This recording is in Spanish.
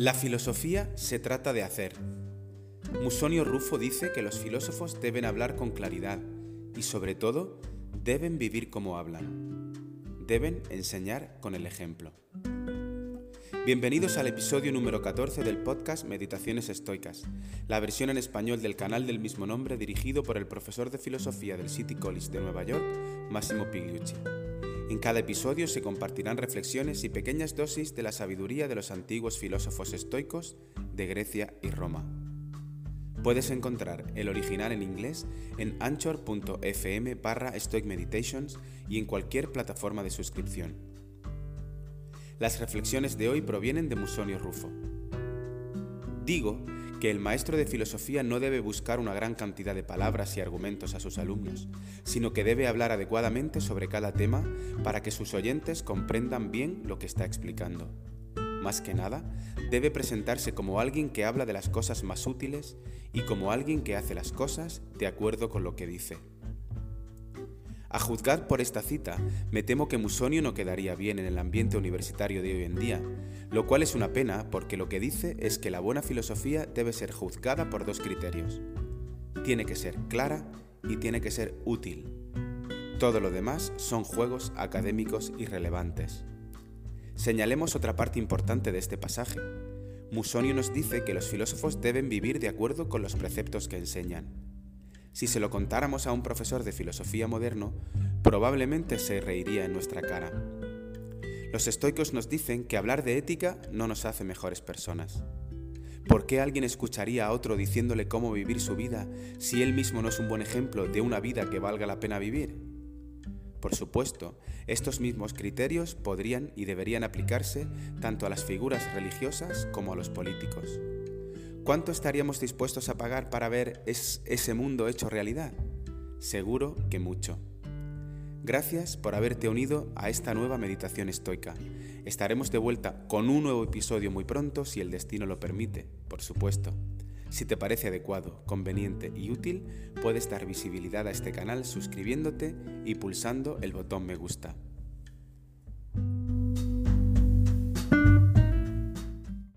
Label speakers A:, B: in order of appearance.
A: La filosofía se trata de hacer. Musonio Rufo dice que los filósofos deben hablar con claridad y sobre todo deben vivir como hablan. Deben enseñar con el ejemplo. Bienvenidos al episodio número 14 del podcast Meditaciones Estoicas, la versión en español del canal del mismo nombre dirigido por el profesor de filosofía del City College de Nueva York, Massimo Pigliucci. En cada episodio se compartirán reflexiones y pequeñas dosis de la sabiduría de los antiguos filósofos estoicos de Grecia y Roma. Puedes encontrar el original en inglés en anchor.fm barra Stoic Meditations y en cualquier plataforma de suscripción. Las reflexiones de hoy provienen de Musonio Rufo. Digo que el maestro de filosofía no debe buscar una gran cantidad de palabras y argumentos a sus alumnos, sino que debe hablar adecuadamente sobre cada tema para que sus oyentes comprendan bien lo que está explicando. Más que nada, debe presentarse como alguien que habla de las cosas más útiles y como alguien que hace las cosas de acuerdo con lo que dice. A juzgar por esta cita, me temo que Musonio no quedaría bien en el ambiente universitario de hoy en día, lo cual es una pena porque lo que dice es que la buena filosofía debe ser juzgada por dos criterios. Tiene que ser clara y tiene que ser útil. Todo lo demás son juegos académicos irrelevantes. Señalemos otra parte importante de este pasaje. Musonio nos dice que los filósofos deben vivir de acuerdo con los preceptos que enseñan. Si se lo contáramos a un profesor de filosofía moderno, probablemente se reiría en nuestra cara. Los estoicos nos dicen que hablar de ética no nos hace mejores personas. ¿Por qué alguien escucharía a otro diciéndole cómo vivir su vida si él mismo no es un buen ejemplo de una vida que valga la pena vivir? Por supuesto, estos mismos criterios podrían y deberían aplicarse tanto a las figuras religiosas como a los políticos. ¿Cuánto estaríamos dispuestos a pagar para ver ese mundo hecho realidad? Seguro que mucho. Gracias por haberte unido a esta nueva meditación estoica. Estaremos de vuelta con un nuevo episodio muy pronto si el destino lo permite, por supuesto. Si te parece adecuado, conveniente y útil, puedes dar visibilidad a este canal suscribiéndote y pulsando el botón me gusta.